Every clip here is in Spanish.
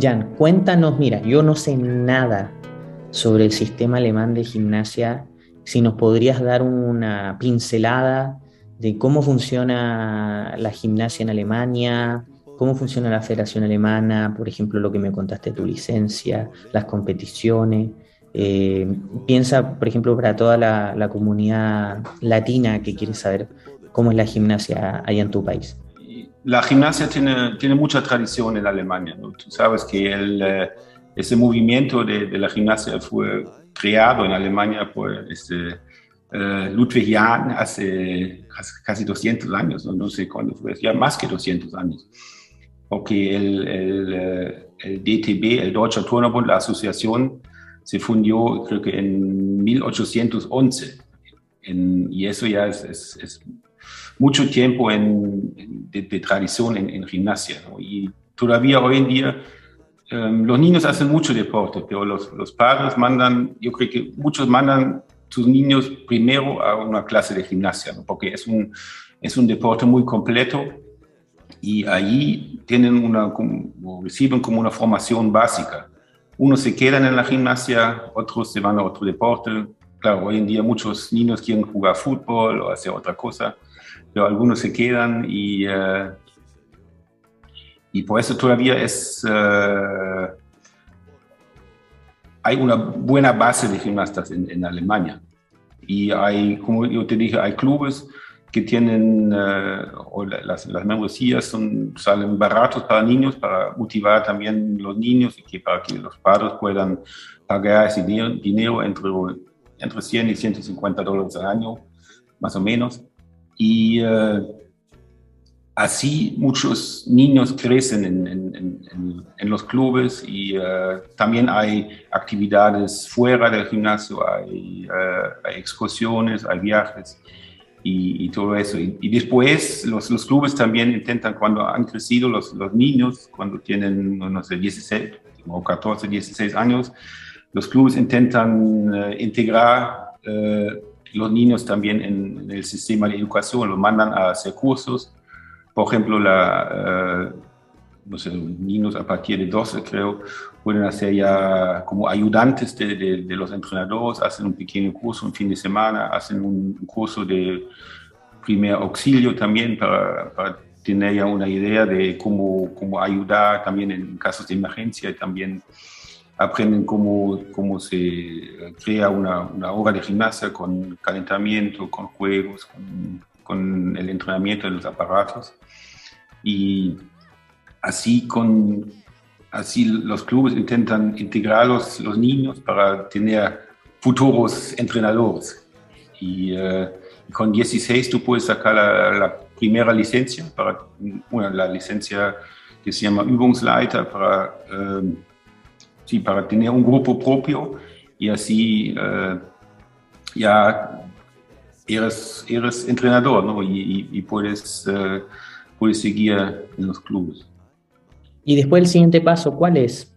Jan, cuéntanos, mira, yo no sé nada sobre el sistema alemán de gimnasia, si nos podrías dar una pincelada de cómo funciona la gimnasia en Alemania, cómo funciona la Federación Alemana, por ejemplo, lo que me contaste tu licencia, las competiciones. Eh, piensa, por ejemplo, para toda la, la, comunidad latina que quiere saber cómo es la gimnasia allá en tu país. La gimnasia tiene, tiene mucha tradición en Alemania. sabes que el, eh, ese movimiento de, de, la gimnasia fue creado en Alemania por este, uh, Ludwig Jahn hace casi 200 años, ¿no? sé cuándo fue, ya más que 200 años porque el, el, eh, el, DTB, el Deutscher Turnerbund, la asociación, se fundió creo que en 1811. En, y eso ya es, es mucho tiempo en, de, de tradición en, en gimnasia. ¿no? Y todavía hoy en día um, los niños hacen mucho deporte, pero los, los padres mandan, yo creo que muchos mandan sus niños primero a una clase de gimnasia, ¿no? porque es un, es un deporte muy completo y allí tienen una, reciben como una formación básica. Unos se quedan en la gimnasia, otros se van a otro deporte. Hoy en día muchos niños quieren jugar fútbol o hacer otra cosa, pero algunos se quedan y, uh, y por eso todavía es, uh, hay una buena base de gimnastas en, Alemania. Y hay, como yo te dije, hay clubes que tienen, uh, las, las, membresías son, salen baratos para niños, para motivar también los niños y que para que los padres puedan pagar ese dinero, dinero entre, entre 100 y 150 dólares al año, más o menos. Y uh, así muchos niños crecen en, en, en, en los clubes y uh, también hay actividades fuera del gimnasio, hay, hay excursiones, hay viajes y, y todo eso. Y, y, después los, los clubes también intentan, cuando han crecido los, los niños, cuando tienen, no sé, 16 o 14, 16 años, los clubes intentan uh, integrar uh, los niños también en, en, el sistema de educación, los mandan a hacer cursos. Por ejemplo, la, uh, no sé, niños a partir de 12, creo, pueden hacer ya como ayudantes de, de, de, los entrenadores, hacen un pequeño curso un fin de semana, hacen un curso de primer auxilio también para, para tener ya una idea de cómo, cómo ayudar también en casos de emergencia y también aprenden cómo, cómo se crea una, una hora de gimnasia con calentamiento, con juegos, con, con el entrenamiento de los aparatos. Y así con así los clubes intentan integrar los, los niños para tener futuros entrenadores. Y uh, con 16 tú puedes sacar la, la primera licencia, para, bueno, la licencia que se llama Übungsleiter, para, uh, sí, para tener un grupo propio y así uh, ya eres, eres entrenador ¿no? y, y, y puedes, puedes seguir en los clubes. Y después el siguiente paso, ¿cuál es?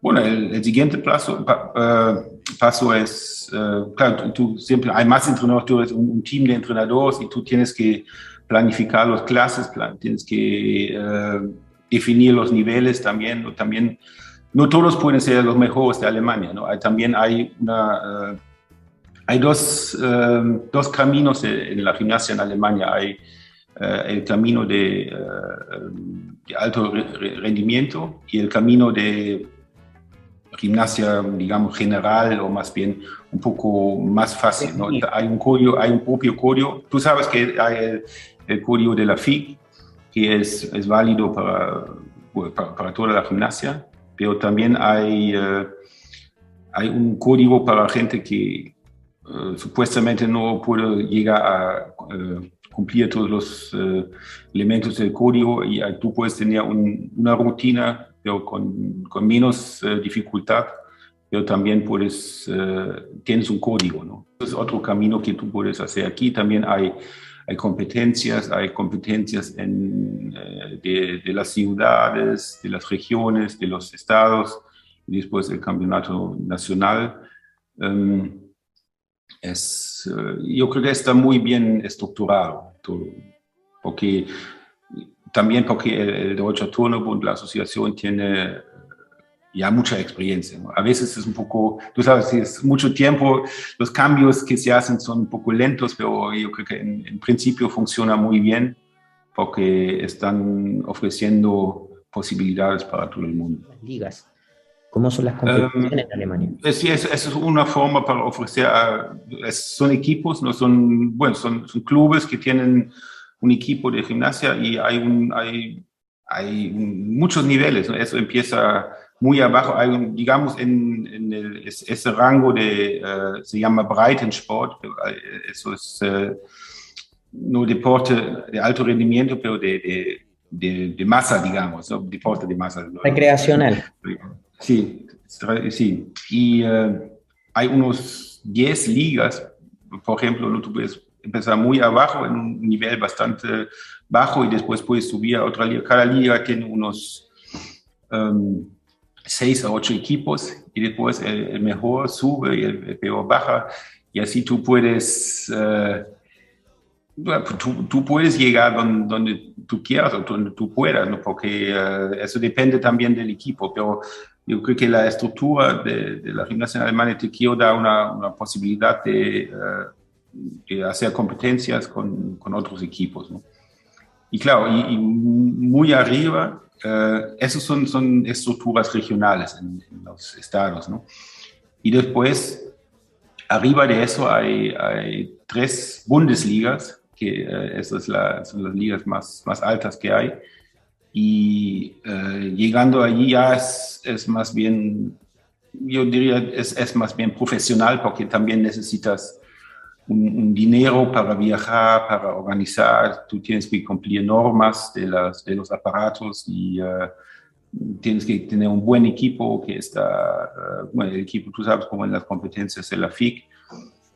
Bueno, el, el siguiente paso, pa, uh, paso es, uh, claro, tú, tú, siempre hay más entrenadores, tú eres un, un, team de entrenadores y tú tienes que planificar las clases, plan, tienes que uh, definir los niveles también, también, no todos pueden ser los mejores de Alemania, ¿no? Hay, también hay una, hay dos, dos caminos en la gimnasia en Alemania, hay el camino de de alto rendimiento y el camino de gimnasia, digamos, general o más bien un poco más fácil. ¿no? Hay, un código, hay un propio código. Tú sabes que hay el, el código de la FIG, que es, es válido para, para, para, toda la gimnasia, pero también hay, uh, hay un código para gente que uh, supuestamente no puede llegar a... Uh, cumplir todos los elementos del código y tú puedes tener un, una rutina, pero con, con menos dificultad, pero también puedes, tienes un código, ¿no? Es otro camino que tú puedes hacer. Aquí también hay, hay competencias, hay competencias en, de, de, las ciudades, de las regiones, de los estados, y después el campeonato nacional. Um, es, yo creo que está muy bien estructurado todo, porque también porque el, el Deutsche Turnebund, la asociación, tiene ya mucha experiencia. A veces es un poco, tú sabes, es mucho tiempo, los cambios que se hacen son un poco lentos, pero yo creo que en, en principio funciona muy bien porque están ofreciendo posibilidades para todo el mundo. Las ligas. ¿Cómo son las competiciones um, en Alemania? Sí, es, es, una forma para ofrecer, a, es, son equipos, no son, bueno, son, son, clubes que tienen un equipo de gimnasia y hay, un, hay, hay muchos niveles. ¿no? Eso empieza muy abajo, digamos, en, en el, ese rango de, uh, se llama Breitensport, eso es uh, no deporte de alto rendimiento, pero de, de, de, de masa, digamos, ¿no? deporte de masa. Recreacional. Sí, sí. Y uh, hay unos 10 ligas, por ejemplo, ¿no? tú puedes empezar muy abajo en un nivel bastante bajo y después puedes subir a otra liga. Cada liga tiene unos... Um, seis a ocho equipos y después el, mejor sube y el, peor baja y así tú puedes uh, tú, tú, puedes llegar donde, donde, tú quieras o donde tú puedas, ¿no? porque uh, eso depende también del equipo, pero yo creo que la estructura de, de la gimnasia alemana te quiero da una, posibilidad de, uh, de, hacer competencias con, con otros equipos. Y claro, y muy arriba eh, esas son, son estructuras regionales en, en, los estados, ¿no? Y después, arriba de eso hay, hay tres Bundesligas, que eh, esas es la, son las ligas más, más altas que hay. Y eh, llegando allí ya es, es, más bien, yo diría, es, es más bien profesional porque también necesitas un, un, dinero para viajar, para organizar, tú tienes que cumplir normas de, las, de los aparatos y uh, tienes que tener un buen equipo que está, uh, bueno, el equipo, tú sabes, como en las competencias de la FIC,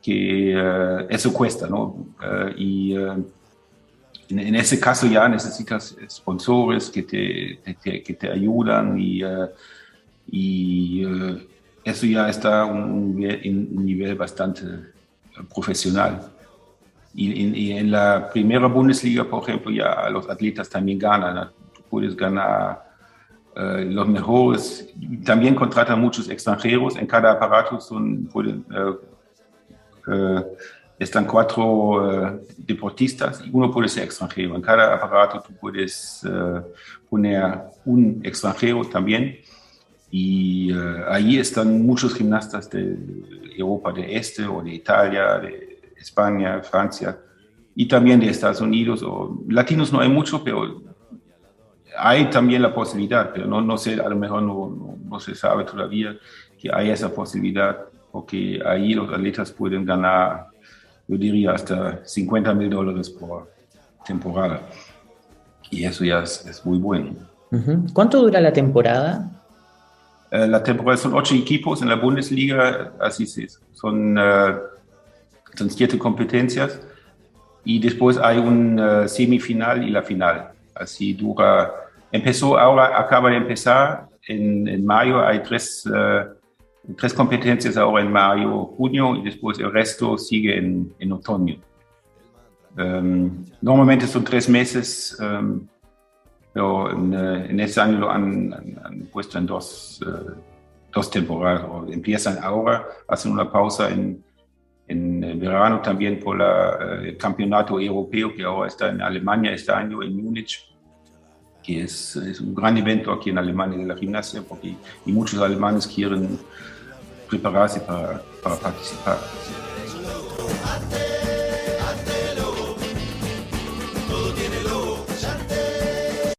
que uh, eso cuesta, ¿no? y en, en, ese caso ya necesitas sponsores que te, te que te ayudan y, y eso ya está un, un nivel bastante profesional. Y, en la primera Bundesliga, por ejemplo, ya los atletas también ganan. Tú puedes ganar uh, los mejores. También contratan muchos extranjeros. En cada aparato son, pueden, uh, uh, están cuatro deportistas y uno puede ser extranjero. En cada aparato tú puedes poner un extranjero también. Y ahí están muchos gimnastas de Europa de Este o de Italia, de España, Francia y también de Estados Unidos. O, latinos no hay mucho, pero hay también la posibilidad, pero no, no sé, a lo mejor no, no, no se sabe todavía que hay esa posibilidad, porque ahí los atletas pueden ganar, yo diría, hasta 50 mil dólares por temporada. Y eso ya es, es muy bueno. ¿Cuánto dura la temporada? Eh, la temporada son ocho equipos en la Bundesliga, así es. Son, uh, son siete competencias y después hay un uh, semifinal y la final. Así dura. Empezó ahora, acaba de empezar en, en mayo. Hay tres, tres competencias ahora en mayo, junio y después el resto sigue en, en otoño. Um, normalmente son tres meses. Um, pero en, eh, en ese año lo han, han, han puesto en dos, uh, dos temporadas. Empiezan ahora, hacen una pausa en, en verano también por la, uh, el campeonato europeo que ahora está en Alemania este año, en Múnich, que es, es, un gran evento aquí en Alemania de la gimnasia, porque y muchos alemanes quieren prepararse para, para participar.